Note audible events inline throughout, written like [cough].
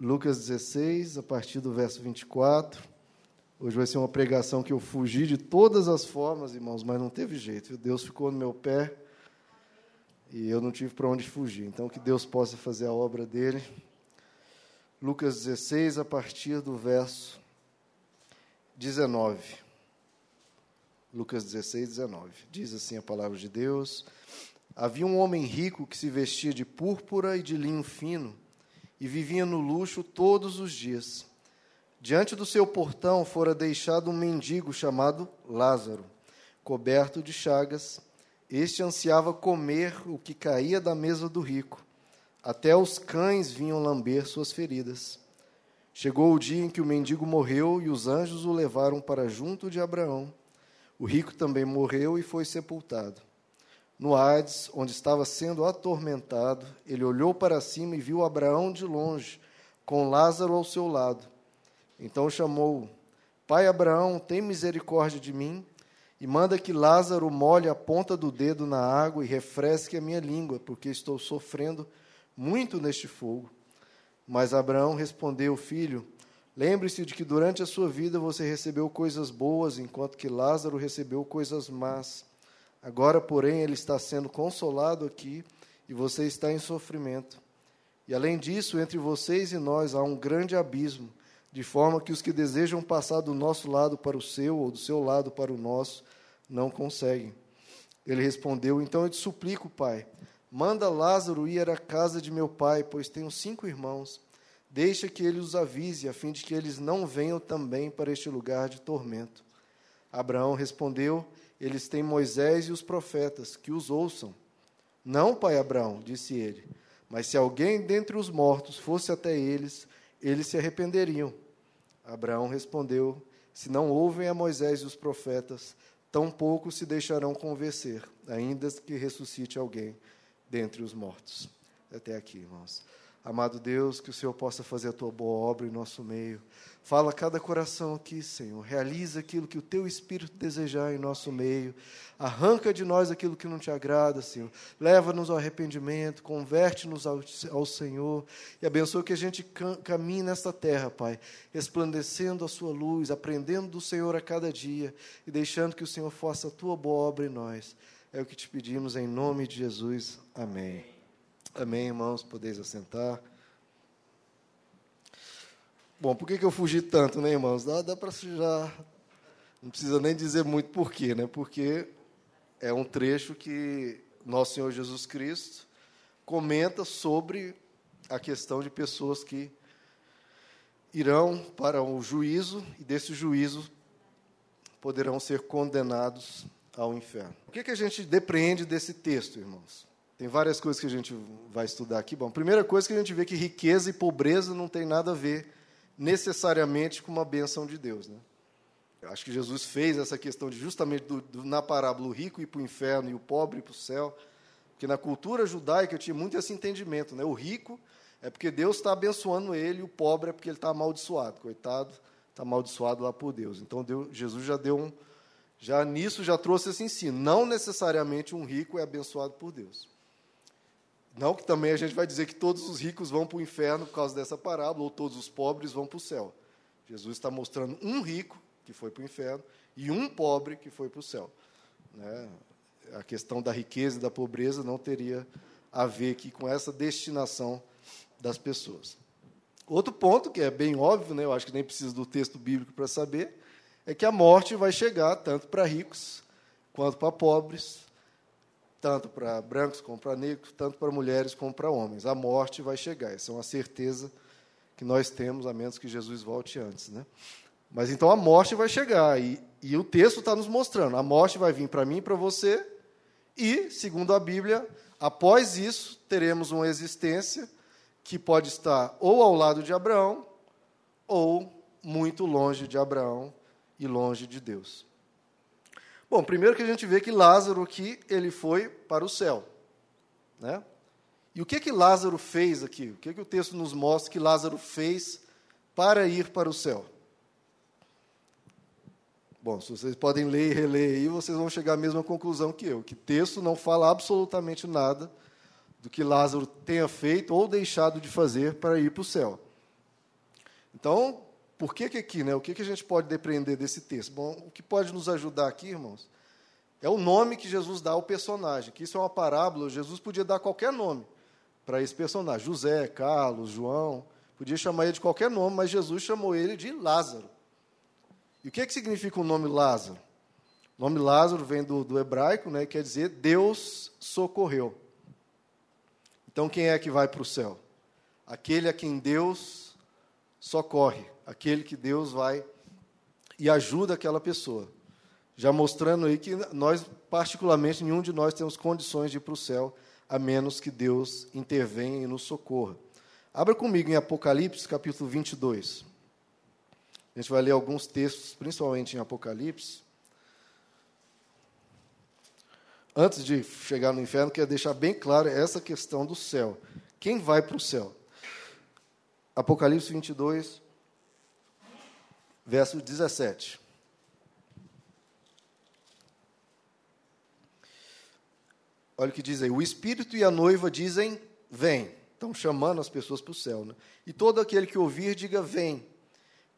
Lucas 16, a partir do verso 24. Hoje vai ser uma pregação que eu fugi de todas as formas, irmãos, mas não teve jeito. Deus ficou no meu pé e eu não tive para onde fugir. Então, que Deus possa fazer a obra dele. Lucas 16, a partir do verso 19. Lucas 16, 19. Diz assim a palavra de Deus: Havia um homem rico que se vestia de púrpura e de linho fino e vivia no luxo todos os dias. Diante do seu portão fora deixado um mendigo chamado Lázaro, coberto de chagas. Este ansiava comer o que caía da mesa do rico. Até os cães vinham lamber suas feridas. Chegou o dia em que o mendigo morreu e os anjos o levaram para junto de Abraão. O rico também morreu e foi sepultado. No Hades, onde estava sendo atormentado, ele olhou para cima e viu Abraão de longe, com Lázaro ao seu lado. Então chamou: Pai Abraão, tem misericórdia de mim e manda que Lázaro molhe a ponta do dedo na água e refresque a minha língua, porque estou sofrendo muito neste fogo. Mas Abraão respondeu: Filho, lembre-se de que durante a sua vida você recebeu coisas boas, enquanto que Lázaro recebeu coisas más. Agora, porém, ele está sendo consolado aqui e você está em sofrimento. E além disso, entre vocês e nós há um grande abismo de forma que os que desejam passar do nosso lado para o seu, ou do seu lado para o nosso, não conseguem. Ele respondeu: Então eu te suplico, pai, manda Lázaro ir à casa de meu pai, pois tenho cinco irmãos. Deixa que ele os avise, a fim de que eles não venham também para este lugar de tormento. Abraão respondeu: Eles têm Moisés e os profetas, que os ouçam. Não, pai Abraão, disse ele, mas se alguém dentre os mortos fosse até eles, eles se arrependeriam. Abraão respondeu: Se não ouvem a Moisés e os profetas, tampouco se deixarão convencer, ainda que ressuscite alguém dentre os mortos. Até aqui, irmãos. Amado Deus, que o Senhor possa fazer a tua boa obra em nosso meio. Fala a cada coração aqui, Senhor. Realiza aquilo que o teu Espírito desejar em nosso meio. Arranca de nós aquilo que não te agrada, Senhor. Leva-nos ao arrependimento, converte-nos ao, ao, Senhor e abençoa que a gente caminhe nesta terra, Pai, resplandecendo a sua luz, aprendendo do Senhor a cada dia e deixando que o Senhor faça a tua boa obra em nós. É o que te pedimos em nome de Jesus. Amém. Amém, irmãos, podeis assentar. Bom, por que, que eu fugi tanto, né, irmãos? Dá, dá para já. Não precisa nem dizer muito porquê, né? Porque é um trecho que nosso Senhor Jesus Cristo comenta sobre a questão de pessoas que irão para o juízo e desse juízo poderão ser condenados ao inferno. O que, que a gente depreende desse texto, irmãos? Tem várias coisas que a gente vai estudar aqui. Bom, primeira coisa que a gente vê que riqueza e pobreza não tem nada a ver necessariamente com uma benção de Deus, né? Eu acho que Jesus fez essa questão de justamente do, do, na parábola o rico ir para o inferno e o pobre ir para o céu, porque na cultura judaica tinha muito esse entendimento, né? O rico é porque Deus está abençoando ele, e o pobre é porque ele está amaldiçoado, coitado, está amaldiçoado lá por Deus. Então Deus, Jesus já deu um, já nisso já trouxe esse ensino. Não necessariamente um rico é abençoado por Deus. Não que também a gente vai dizer que todos os ricos vão para o inferno por causa dessa parábola, ou todos os pobres vão para o céu. Jesus está mostrando um rico que foi para o inferno e um pobre que foi para o céu. Né? A questão da riqueza e da pobreza não teria a ver aqui com essa destinação das pessoas. Outro ponto, que é bem óbvio, né? eu acho que nem precisa do texto bíblico para saber, é que a morte vai chegar tanto para ricos quanto para pobres, tanto para brancos como para negros, tanto para mulheres como para homens. A morte vai chegar, essa é uma certeza que nós temos, a menos que Jesus volte antes. Né? Mas então a morte vai chegar, e, e o texto está nos mostrando: a morte vai vir para mim e para você, e, segundo a Bíblia, após isso, teremos uma existência que pode estar ou ao lado de Abraão, ou muito longe de Abraão e longe de Deus. Bom, primeiro que a gente vê que Lázaro aqui, ele foi para o céu. Né? E o que que Lázaro fez aqui? O que que o texto nos mostra que Lázaro fez para ir para o céu? Bom, se vocês podem ler e reler aí, vocês vão chegar à mesma conclusão que eu, que o texto não fala absolutamente nada do que Lázaro tenha feito ou deixado de fazer para ir para o céu. Então, por que, que aqui, né? O que, que a gente pode depreender desse texto? Bom, o que pode nos ajudar aqui, irmãos, é o nome que Jesus dá ao personagem, que isso é uma parábola, Jesus podia dar qualquer nome para esse personagem. José, Carlos, João, podia chamar ele de qualquer nome, mas Jesus chamou ele de Lázaro. E o que, que significa o nome Lázaro? O nome Lázaro vem do, do hebraico, né, quer dizer Deus socorreu. Então, quem é que vai para o céu? Aquele a quem Deus socorre, aquele que Deus vai e ajuda aquela pessoa. Já mostrando aí que nós, particularmente, nenhum de nós temos condições de ir para o céu, a menos que Deus intervenha e nos socorra. Abra comigo em Apocalipse, capítulo 22. A gente vai ler alguns textos, principalmente em Apocalipse. Antes de chegar no inferno, quero deixar bem claro essa questão do céu. Quem vai para o céu? Apocalipse 22, verso 17. Olha o que diz aí: o Espírito e a noiva dizem: Vem. Estão chamando as pessoas para o céu. Né? E todo aquele que ouvir, diga: Vem.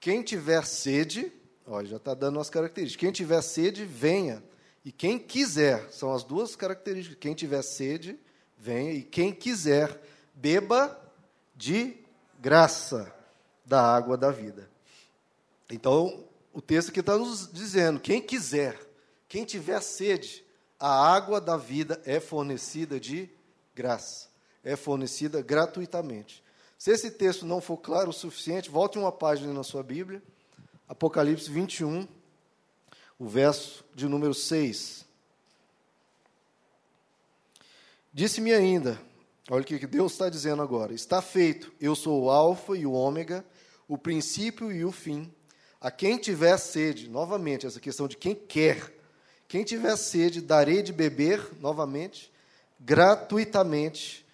Quem tiver sede, olha, já está dando as características. Quem tiver sede, venha. E quem quiser, são as duas características. Quem tiver sede, venha. E quem quiser, beba de graça da água da vida. Então, o texto aqui está nos dizendo: quem quiser, quem tiver sede, a água da vida é fornecida de graça, é fornecida gratuitamente. Se esse texto não for claro o suficiente, volte uma página na sua Bíblia, Apocalipse 21, o verso de número 6. Disse-me ainda, olha o que Deus está dizendo agora: está feito, eu sou o Alfa e o Ômega, o princípio e o fim. A quem tiver sede, novamente, essa questão de quem quer, quem tiver sede, darei de beber, novamente, gratuitamente,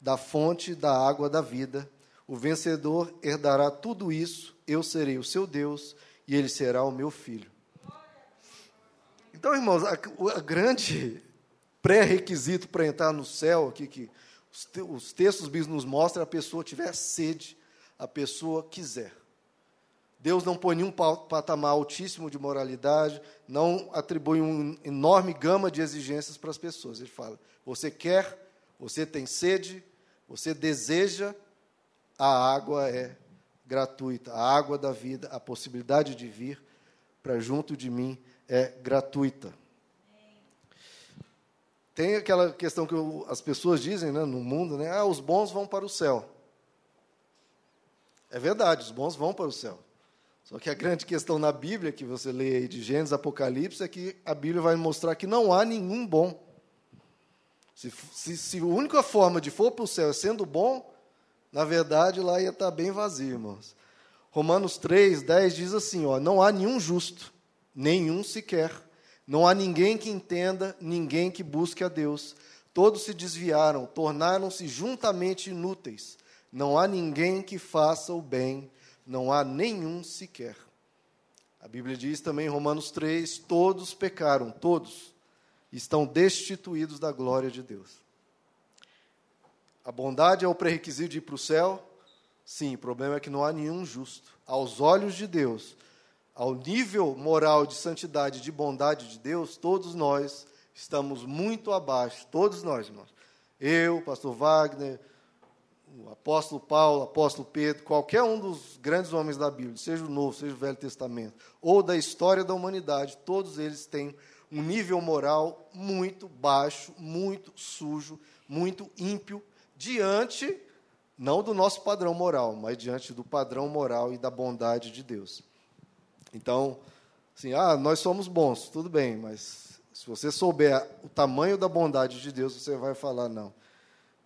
da fonte da água da vida. O vencedor herdará tudo isso, eu serei o seu Deus e ele será o meu filho. Então, irmãos, a, a grande pré-requisito para entrar no céu, aqui que os, te, os textos bíblicos nos mostram, é a pessoa tiver sede, a pessoa quiser. Deus não põe nenhum patamar altíssimo de moralidade, não atribui uma enorme gama de exigências para as pessoas. Ele fala: você quer, você tem sede, você deseja, a água é gratuita, a água da vida, a possibilidade de vir para junto de mim é gratuita. Tem aquela questão que as pessoas dizem né, no mundo, né? Ah, os bons vão para o céu. É verdade, os bons vão para o céu. Só que a grande questão na Bíblia, que você lê aí de Gênesis, Apocalipse, é que a Bíblia vai mostrar que não há nenhum bom. Se, se, se a única forma de for para o céu é sendo bom, na verdade, lá ia estar bem vazio, irmãos. Romanos 3, 10 diz assim: ó, não há nenhum justo, nenhum sequer. Não há ninguém que entenda, ninguém que busque a Deus. Todos se desviaram, tornaram-se juntamente inúteis. Não há ninguém que faça o bem, não há nenhum sequer. A Bíblia diz também em Romanos 3: todos pecaram, todos estão destituídos da glória de Deus. A bondade é o pré-requisito de ir para o céu? Sim, o problema é que não há nenhum justo. Aos olhos de Deus, ao nível moral de santidade, de bondade de Deus, todos nós estamos muito abaixo, todos nós, irmãos. Eu, pastor Wagner, o apóstolo Paulo, o apóstolo Pedro, qualquer um dos grandes homens da Bíblia, seja o Novo, seja o Velho Testamento, ou da história da humanidade, todos eles têm um nível moral muito baixo, muito sujo, muito ímpio, diante, não do nosso padrão moral, mas diante do padrão moral e da bondade de Deus. Então, assim, ah, nós somos bons, tudo bem, mas se você souber o tamanho da bondade de Deus, você vai falar, não,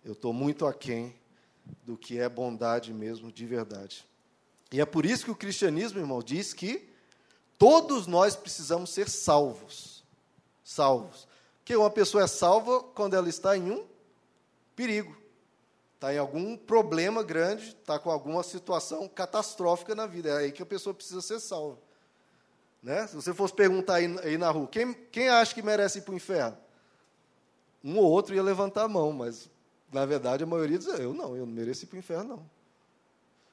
eu estou muito aquém do que é bondade mesmo, de verdade. E é por isso que o cristianismo, irmão, diz que todos nós precisamos ser salvos. Salvos. Que uma pessoa é salva quando ela está em um perigo está em algum problema grande, está com alguma situação catastrófica na vida. É aí que a pessoa precisa ser salva. Né? Se você fosse perguntar aí, aí na rua, quem, quem acha que merece ir para o inferno? Um ou outro ia levantar a mão, mas, na verdade, a maioria diz, eu não, eu não mereço ir para o inferno, não.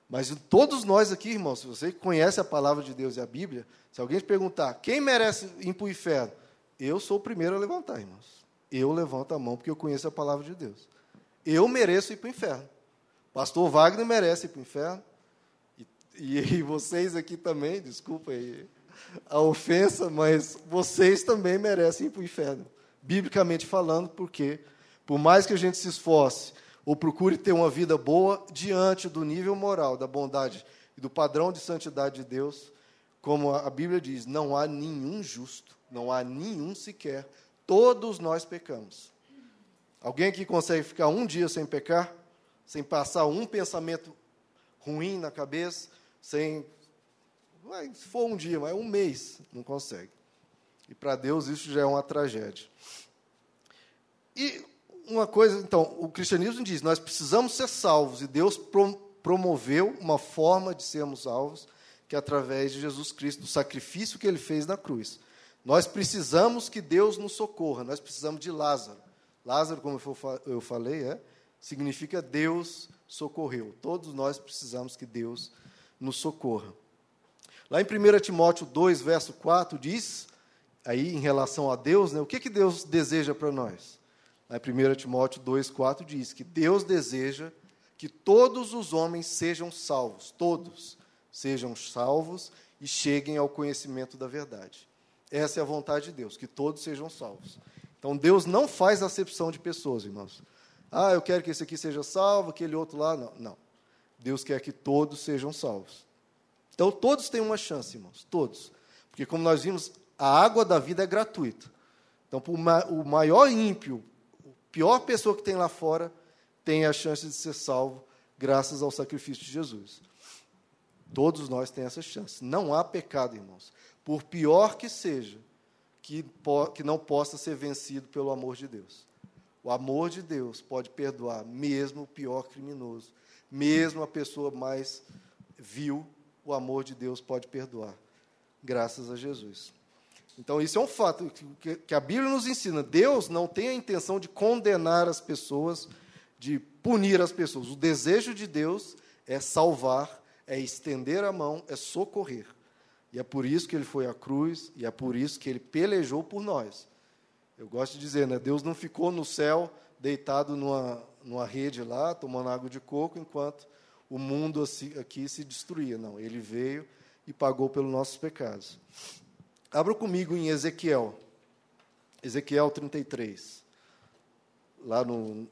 Mas todos nós aqui, irmãos, se você conhece a palavra de Deus e a Bíblia, se alguém te perguntar quem merece ir para o inferno, eu sou o primeiro a levantar, irmãos. Eu levanto a mão porque eu conheço a palavra de Deus. Eu mereço ir para o inferno. Pastor Wagner merece ir para o inferno. E, e, [laughs] e, vocês aqui também, desculpa aí a ofensa, mas vocês também merecem ir para o inferno. Biblicamente falando, porque por mais que a gente se esforce ou procure ter uma vida boa diante do nível moral, da bondade e do padrão de santidade de Deus, como a Bíblia diz, não há nenhum justo, não há nenhum sequer. Todos nós pecamos. Alguém aqui consegue ficar um dia sem pecar? Sem passar um pensamento ruim na cabeça? Sem. Se for um dia, mas um mês, não consegue. E para Deus isso já é uma tragédia. E uma coisa, então, o cristianismo diz: nós precisamos ser salvos, e Deus promoveu uma forma de sermos salvos, que é através de Jesus Cristo, do sacrifício que ele fez na cruz. Nós precisamos que Deus nos socorra, nós precisamos de Lázaro. Lázaro, como eu falei, é, significa Deus socorreu. Todos nós precisamos que Deus nos socorra. Lá em 1 Timóteo 2, verso 4, diz, aí em relação a Deus, né, o que, que Deus deseja para nós? Lá em 1 Timóteo 2, 4 diz que Deus deseja que todos os homens sejam salvos, todos sejam salvos e cheguem ao conhecimento da verdade. Essa é a vontade de Deus, que todos sejam salvos. Então Deus não faz acepção de pessoas, irmãos. Ah, eu quero que esse aqui seja salvo, aquele outro lá. Não, não. Deus quer que todos sejam salvos. Então todos têm uma chance, irmãos, todos. Porque como nós vimos, a água da vida é gratuita. Então, o maior ímpio, pior pessoa que tem lá fora, tem a chance de ser salvo graças ao sacrifício de Jesus. Todos nós temos essa chance. Não há pecado, irmãos, por pior que seja, que, que não possa ser vencido pelo amor de Deus. O amor de Deus pode perdoar mesmo o pior criminoso, mesmo a pessoa mais vil, o amor de Deus pode perdoar, graças a Jesus. Então, isso é um fato que, a Bíblia nos ensina. Deus não tem a intenção de condenar as pessoas, de punir as pessoas. O desejo de Deus é salvar, é estender a mão, é socorrer. E é por isso que ele foi à cruz, e é por isso que ele pelejou por nós. Eu gosto de dizer, né? Deus não ficou no céu deitado numa, numa rede lá, tomando água de coco, enquanto o mundo aqui se destruía. Não, ele veio e pagou pelos nossos pecados. Abra comigo em Ezequiel, Ezequiel 33. Lá no,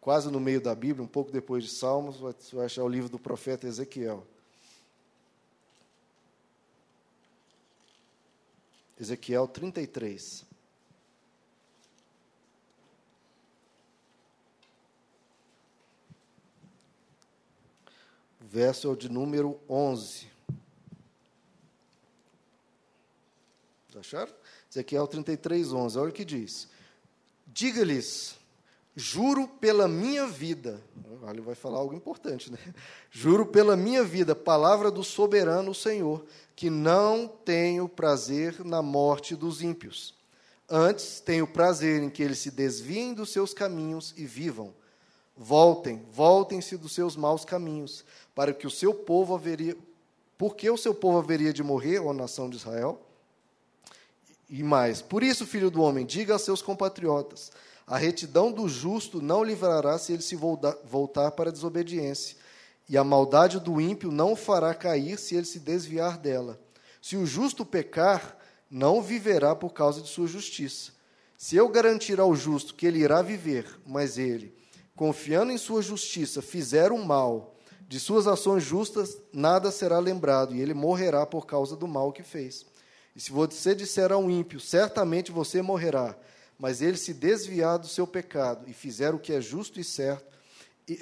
quase no meio da Bíblia, um pouco depois de Salmos, você vai achar o livro do profeta Ezequiel. Ezequiel 33. O verso é o de número 11. Acharam? Ezequiel 33, 11. Olha o que diz. Diga-lhes, juro pela minha vida. Ele vai falar algo importante, né? Juro pela minha vida, palavra do soberano Senhor, que não tenho prazer na morte dos ímpios. Antes, tenho prazer em que eles se desviem dos seus caminhos e vivam. Voltem, voltem-se dos seus maus caminhos, para que o seu povo haveria. Porque o seu povo haveria de morrer, ó nação de Israel? E mais, por isso, filho do homem, diga a seus compatriotas: a retidão do justo não livrará se ele se voltar para a desobediência e a maldade do ímpio não o fará cair se ele se desviar dela. Se o justo pecar, não viverá por causa de sua justiça. Se eu garantir ao justo que ele irá viver, mas ele, confiando em sua justiça, fizer o mal, de suas ações justas nada será lembrado, e ele morrerá por causa do mal que fez. E se você disser ao ímpio, certamente você morrerá, mas ele se desviar do seu pecado e fizer o que é justo e certo,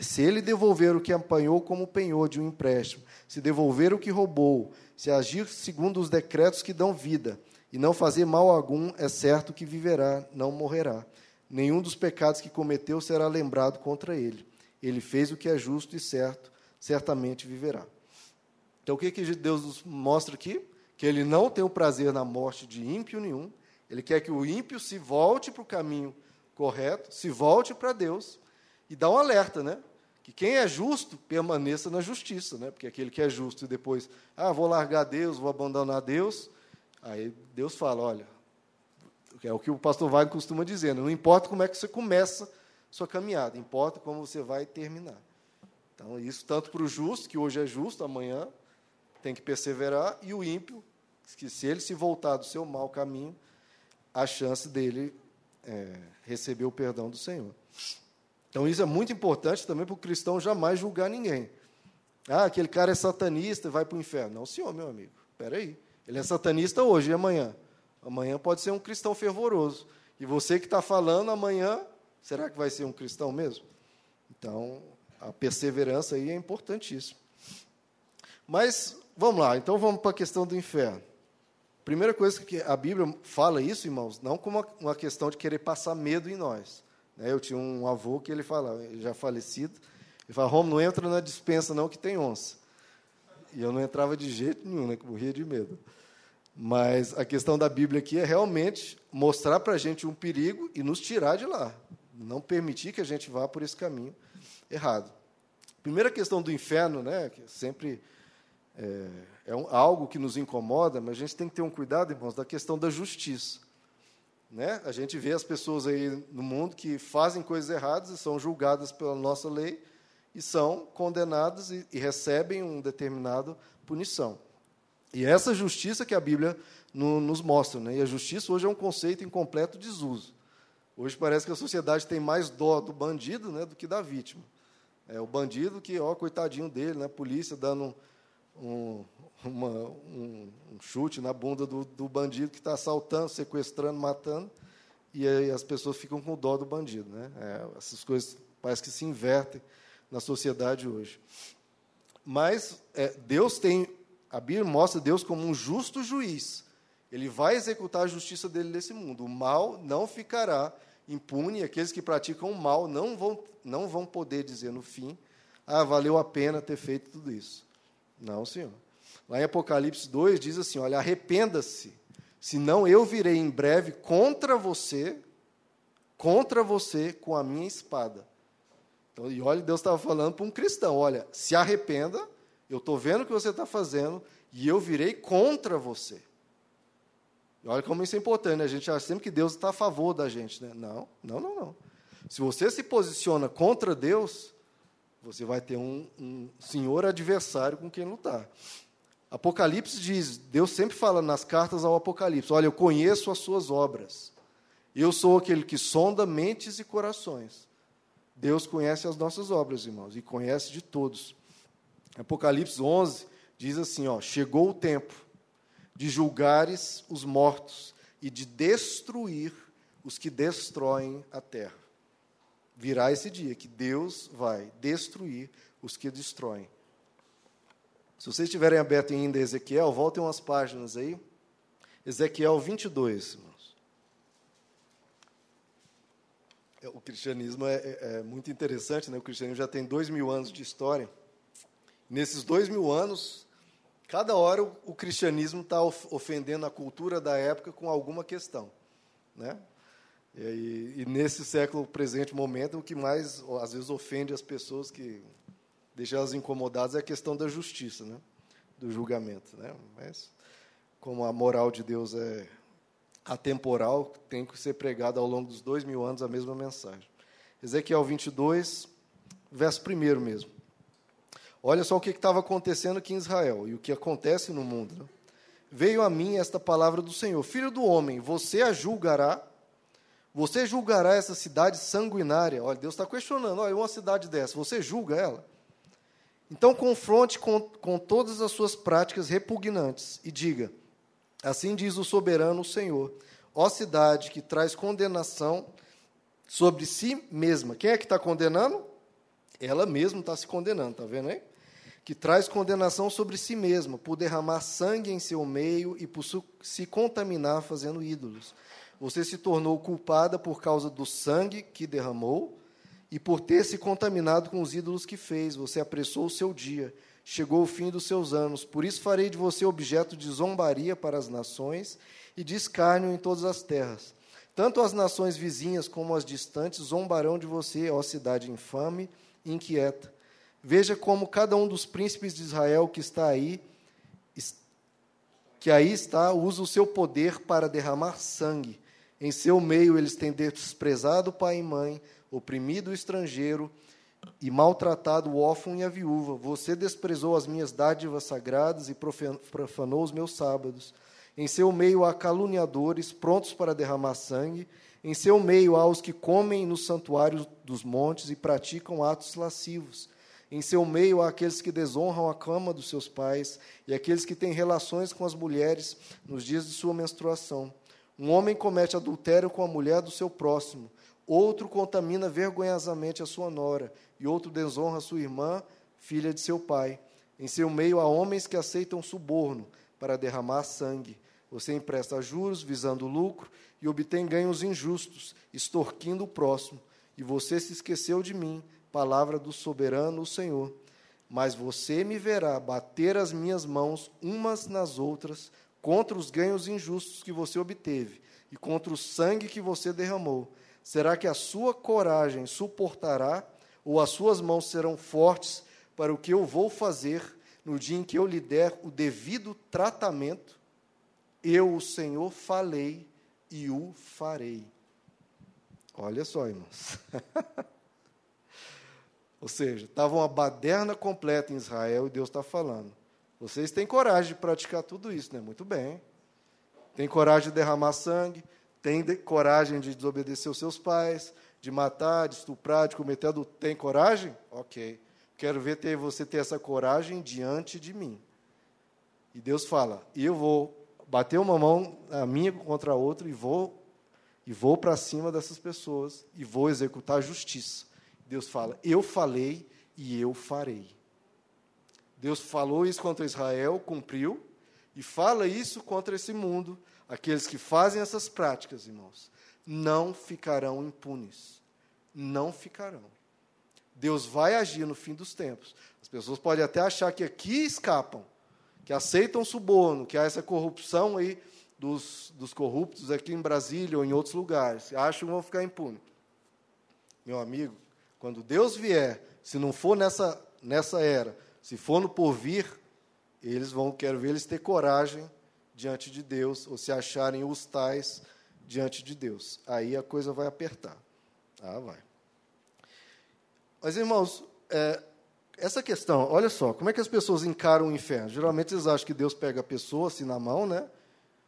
se ele devolver o que apanhou como penhor de um empréstimo, se devolver o que roubou, se agir segundo os decretos que dão vida, e não fazer mal algum, é certo que viverá, não morrerá. Nenhum dos pecados que cometeu será lembrado contra ele. Ele fez o que é justo e certo, certamente viverá. Então, o que, que Deus nos mostra aqui? Que ele não tem o prazer na morte de ímpio nenhum. Ele quer que o ímpio se volte para o caminho correto, se volte para Deus e dá um alerta, né? que quem é justo permaneça na justiça, né? Porque aquele que é justo e depois, ah, vou largar Deus, vou abandonar Deus, aí Deus fala, olha, é o que o pastor Wagner costuma dizer, não importa como é que você começa sua caminhada, importa como você vai terminar. Então, isso tanto para o justo, que hoje é justo, amanhã tem que perseverar, e o ímpio, que se ele se voltar do seu mau caminho, a chance dele é, receber o perdão do Senhor. Então, isso é muito importante também para o cristão jamais julgar ninguém. Ah, aquele cara é satanista e vai para o inferno. Não, senhor, meu amigo. Espera aí. Ele é satanista hoje e amanhã. Amanhã pode ser um cristão fervoroso. E você que está falando amanhã, será que vai ser um cristão mesmo? Então, a perseverança aí é importantíssima. Mas, vamos lá. Então, vamos para a questão do inferno. Primeira coisa que a Bíblia fala isso, irmãos, não como uma questão de querer passar medo em nós. Né? Eu tinha um avô que ele falava, já falecido, ele falava, Romo, não entra na dispensa não que tem onça. E eu não entrava de jeito nenhum, né, que morria de medo. Mas a questão da Bíblia aqui é realmente mostrar para a gente um perigo e nos tirar de lá. Não permitir que a gente vá por esse caminho errado. Primeira questão do inferno, né, que sempre é, é um, algo que nos incomoda, mas a gente tem que ter um cuidado, irmãos, da questão da justiça. Né? A gente vê as pessoas aí no mundo que fazem coisas erradas e são julgadas pela nossa lei e são condenadas e, e recebem uma determinada punição. E é essa justiça que a Bíblia no, nos mostra. Né? E a justiça hoje é um conceito em completo desuso. Hoje parece que a sociedade tem mais dó do bandido né, do que da vítima. É o bandido que, ó, coitadinho dele, né, a polícia dando um, uma, um, um, chute na bunda do, do bandido que está assaltando, sequestrando, matando, e aí as pessoas ficam com dó do bandido. Né? É, essas coisas parece que se invertem na sociedade hoje. Mas é, Deus tem, a Bíblia mostra Deus como um justo juiz. Ele vai executar a justiça dele nesse mundo. O mal não ficará impune, aqueles que praticam o mal não vão, não vão poder dizer no fim: ah, valeu a pena ter feito tudo isso. Não, Senhor. Lá em Apocalipse 2 diz assim: Olha, arrependa-se, senão eu virei em breve contra você, contra você com a minha espada. Então, e olha, Deus estava falando para um cristão: Olha, se arrependa, eu estou vendo o que você está fazendo, e eu virei contra você. E olha como isso é importante, né? a gente acha sempre que Deus está a favor da gente. Né? Não, não, não, não. Se você se posiciona contra Deus, você vai ter um, um senhor adversário com quem lutar. Apocalipse diz, Deus sempre fala nas cartas ao Apocalipse: Olha, eu conheço as suas obras. Eu sou aquele que sonda mentes e corações. Deus conhece as nossas obras, irmãos, e conhece de todos. Apocalipse 11 diz assim: ó, Chegou o tempo de julgares os mortos e de destruir os que destroem a terra. Virá esse dia que Deus vai destruir os que destroem. Se vocês estiverem aberto ainda Ezequiel, voltem umas páginas aí. Ezequiel 22, irmãos. É, o cristianismo é, é, é, muito interessante, né? O cristianismo já tem dois mil anos de história. Nesses dois mil anos, cada hora o, o cristianismo está ofendendo a cultura da época com alguma questão, né? E, e, nesse século presente momento, o que mais às vezes ofende as pessoas que deixa elas incomodadas é a questão da justiça, né? do julgamento. Né? Mas, como a moral de Deus é atemporal, tem que ser pregada ao longo dos dois mil anos a mesma mensagem. Ezequiel 22, verso 1 mesmo. Olha só o que estava acontecendo aqui em Israel e o que acontece no mundo. Né? Veio a mim esta palavra do Senhor: Filho do homem, você a julgará, você julgará essa cidade sanguinária. Olha, Deus está questionando: olha, uma cidade dessa, você julga ela? Então, confronte com, com todas as suas práticas repugnantes e diga: Assim diz o soberano o Senhor, ó cidade que traz condenação sobre si mesma. Quem é que está condenando? Ela mesma está se condenando, está vendo aí? Que traz condenação sobre si mesma, por derramar sangue em seu meio e por se contaminar fazendo ídolos. Você se tornou culpada por causa do sangue que derramou e por ter se contaminado com os ídolos que fez, você apressou o seu dia, chegou o fim dos seus anos. Por isso farei de você objeto de zombaria para as nações e de escárnio em todas as terras. Tanto as nações vizinhas como as distantes zombarão de você, ó cidade infame e inquieta. Veja como cada um dos príncipes de Israel que está aí, que aí está, usa o seu poder para derramar sangue. Em seu meio eles têm desprezado o pai e mãe, oprimido o estrangeiro e maltratado o órfão e a viúva. Você desprezou as minhas dádivas sagradas e profanou os meus sábados. Em seu meio há caluniadores, prontos para derramar sangue. Em seu meio há os que comem nos santuários dos montes e praticam atos lascivos. Em seu meio há aqueles que desonram a cama dos seus pais e aqueles que têm relações com as mulheres nos dias de sua menstruação. Um homem comete adultério com a mulher do seu próximo, outro contamina vergonhosamente a sua nora, e outro desonra a sua irmã, filha de seu pai. Em seu meio há homens que aceitam suborno para derramar sangue. Você empresta juros visando lucro e obtém ganhos injustos, extorquindo o próximo. E você se esqueceu de mim, palavra do soberano, o Senhor. Mas você me verá bater as minhas mãos umas nas outras contra os ganhos injustos que você obteve e contra o sangue que você derramou. Será que a sua coragem suportará, ou as suas mãos serão fortes para o que eu vou fazer no dia em que eu lhe der o devido tratamento? Eu, o Senhor, falei e o farei. Olha só, irmãos. [laughs] Ou seja, estava uma baderna completa em Israel e Deus está falando. Vocês têm coragem de praticar tudo isso, né? Muito bem. Tem coragem de derramar sangue, tem de, coragem de desobedecer os seus pais, de matar, de estuprar, de cometer adultério. Tem coragem? Ok. Quero ver ter, você ter essa coragem diante de mim. E Deus fala: eu vou bater uma mão a minha contra a outra e vou e vou para cima dessas pessoas e vou executar a justiça. Deus fala: "Eu falei e eu farei". Deus falou isso contra Israel, cumpriu, e fala isso contra esse mundo. Aqueles que fazem essas práticas, irmãos, não ficarão impunes. Não ficarão. Deus vai agir no fim dos tempos. As pessoas podem até achar que aqui escapam, que aceitam suborno, que há essa corrupção aí dos, dos corruptos aqui em Brasília ou em outros lugares, acham que vão ficar impunes. Meu amigo, quando Deus vier, se não for nessa, nessa era, se for no porvir, eles vão, quero ver eles ter coragem diante de Deus, ou se acharem os tais diante de Deus. Aí a coisa vai apertar. Ah, vai. Mas, irmãos, é, essa questão, olha só, como é que as pessoas encaram o inferno? Geralmente eles acham que Deus pega a pessoa assim na mão, né?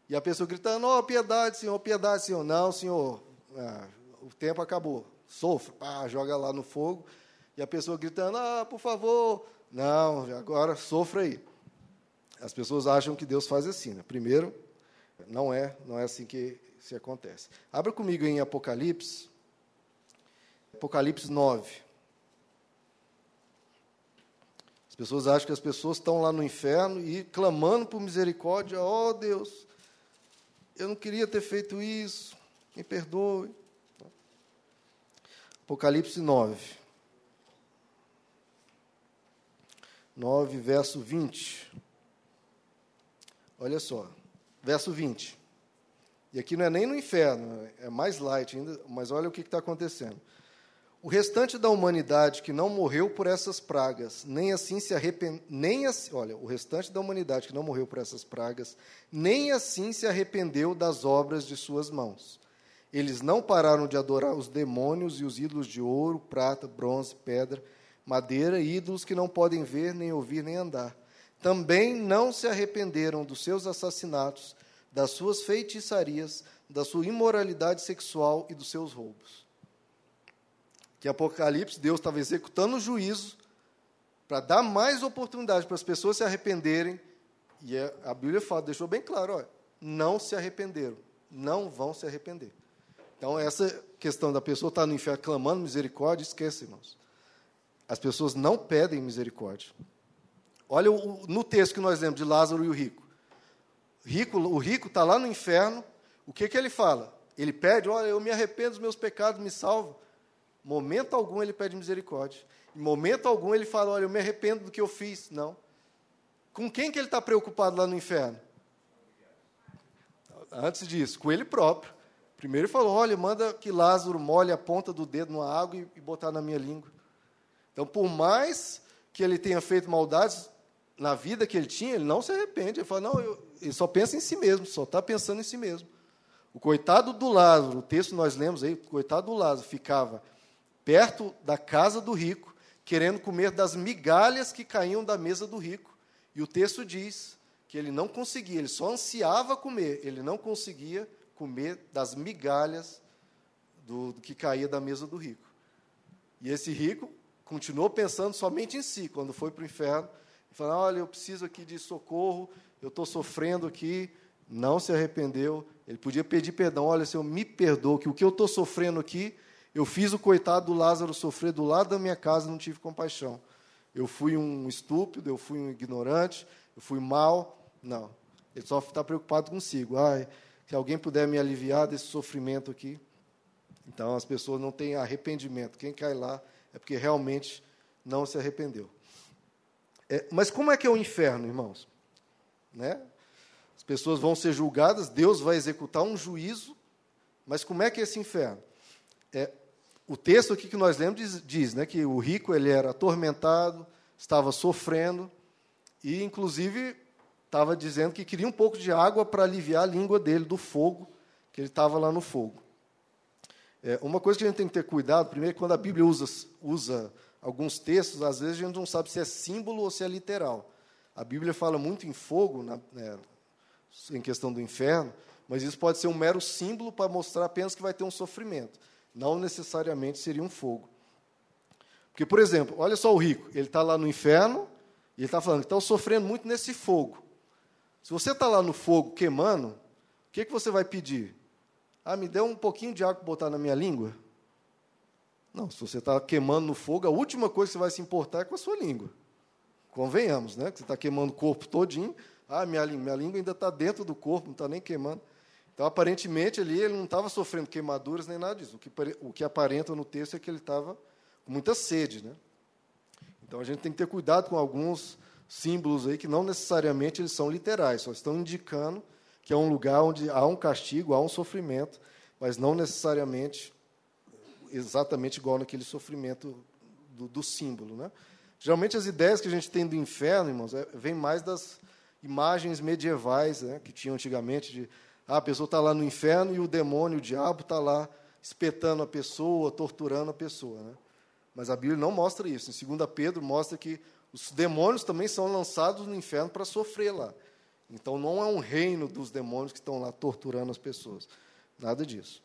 E a pessoa gritando, oh, piedade, Senhor, piedade, Senhor. Não, Senhor, ah, o tempo acabou. Sofra, pá, joga lá no fogo. E a pessoa gritando, ah, por favor. Não, agora sofra aí. As pessoas acham que Deus faz assim, né? Primeiro, não é, não é assim que se acontece. Abra comigo em Apocalipse, Apocalipse 9. As pessoas acham que as pessoas estão lá no inferno e clamando por misericórdia, oh, Deus, eu não queria ter feito isso, me perdoe. Apocalipse 9. 9, verso 20. Olha só, verso 20. E aqui não é nem no inferno, é mais light ainda, mas olha o que está acontecendo. O restante da humanidade que não morreu por essas pragas, nem assim se arrependeu, nem assim, olha, o restante da humanidade que não morreu por essas pragas, nem assim se arrependeu das obras de suas mãos. Eles não pararam de adorar os demônios e os ídolos de ouro, prata, bronze, pedra, madeira, ídolos que não podem ver, nem ouvir, nem andar. Também não se arrependeram dos seus assassinatos, das suas feitiçarias, da sua imoralidade sexual e dos seus roubos que Apocalipse, Deus estava executando o juízo para dar mais oportunidade para as pessoas se arrependerem. E é, a Bíblia fala, deixou bem claro, olha, não se arrependeram, não vão se arrepender. Então, essa questão da pessoa estar no inferno clamando misericórdia, esquece, irmãos. As pessoas não pedem misericórdia. Olha o, no texto que nós lemos de Lázaro e o rico. rico o rico está lá no inferno, o que, que ele fala? Ele pede, olha, eu me arrependo dos meus pecados, me salva momento algum ele pede misericórdia. Em momento algum ele fala, olha, eu me arrependo do que eu fiz. Não. Com quem que ele está preocupado lá no inferno? Antes disso, com ele próprio. Primeiro ele falou, olha, manda que Lázaro molhe a ponta do dedo numa água e, e botar na minha língua. Então, por mais que ele tenha feito maldades na vida que ele tinha, ele não se arrepende. Ele fala, não, eu, ele só pensa em si mesmo, só está pensando em si mesmo. O coitado do Lázaro, o texto nós lemos aí, o coitado do Lázaro ficava perto da casa do rico, querendo comer das migalhas que caíam da mesa do rico. E o texto diz que ele não conseguia, ele só ansiava comer, ele não conseguia comer das migalhas do, do que caía da mesa do rico. E esse rico continuou pensando somente em si, quando foi para o inferno, falou: Olha, eu preciso aqui de socorro, eu estou sofrendo aqui. Não se arrependeu. Ele podia pedir perdão: Olha, Senhor, me perdoa, que o que eu estou sofrendo aqui, eu fiz o coitado do Lázaro sofrer do lado da minha casa não tive compaixão. Eu fui um estúpido, eu fui um ignorante, eu fui mal. Não. Ele só está preocupado consigo. Ai, se alguém puder me aliviar desse sofrimento aqui. Então as pessoas não têm arrependimento. Quem cai lá é porque realmente não se arrependeu. É, mas como é que é o inferno, irmãos? Né? As pessoas vão ser julgadas, Deus vai executar um juízo, mas como é que é esse inferno? É, o texto aqui que nós lemos diz, diz né, que o rico ele era atormentado, estava sofrendo, e inclusive estava dizendo que queria um pouco de água para aliviar a língua dele do fogo, que ele estava lá no fogo. É, uma coisa que a gente tem que ter cuidado, primeiro, quando a Bíblia usa, usa alguns textos, às vezes a gente não sabe se é símbolo ou se é literal. A Bíblia fala muito em fogo, na, né, em questão do inferno, mas isso pode ser um mero símbolo para mostrar apenas que vai ter um sofrimento. Não necessariamente seria um fogo. Porque, por exemplo, olha só o rico, ele está lá no inferno, e ele está falando que está sofrendo muito nesse fogo. Se você está lá no fogo queimando, o que, que você vai pedir? Ah, me dê um pouquinho de água para botar na minha língua? Não, se você está queimando no fogo, a última coisa que você vai se importar é com a sua língua. Convenhamos, né? Que você está queimando o corpo todinho. Ah, minha, minha língua ainda está dentro do corpo, não está nem queimando. Então, aparentemente, ali ele não estava sofrendo queimaduras nem nada disso. O que, o que aparenta no texto é que ele estava com muita sede, né? Então, a gente tem que ter cuidado com alguns símbolos aí que não necessariamente eles são literais, só estão indicando que é um lugar onde há um castigo, há um sofrimento, mas não necessariamente exatamente igual naquele sofrimento do, do símbolo. Né? Geralmente as ideias que a gente tem do inferno, irmãos, é, vem mais das imagens medievais né, que tinham antigamente de ah, a pessoa está lá no inferno e o demônio, o diabo, está lá espetando a pessoa, torturando a pessoa. Né? Mas a Bíblia não mostra isso. Em 2 Pedro mostra que os demônios também são lançados no inferno para sofrer lá. Então não é um reino dos demônios que estão lá torturando as pessoas. Nada disso.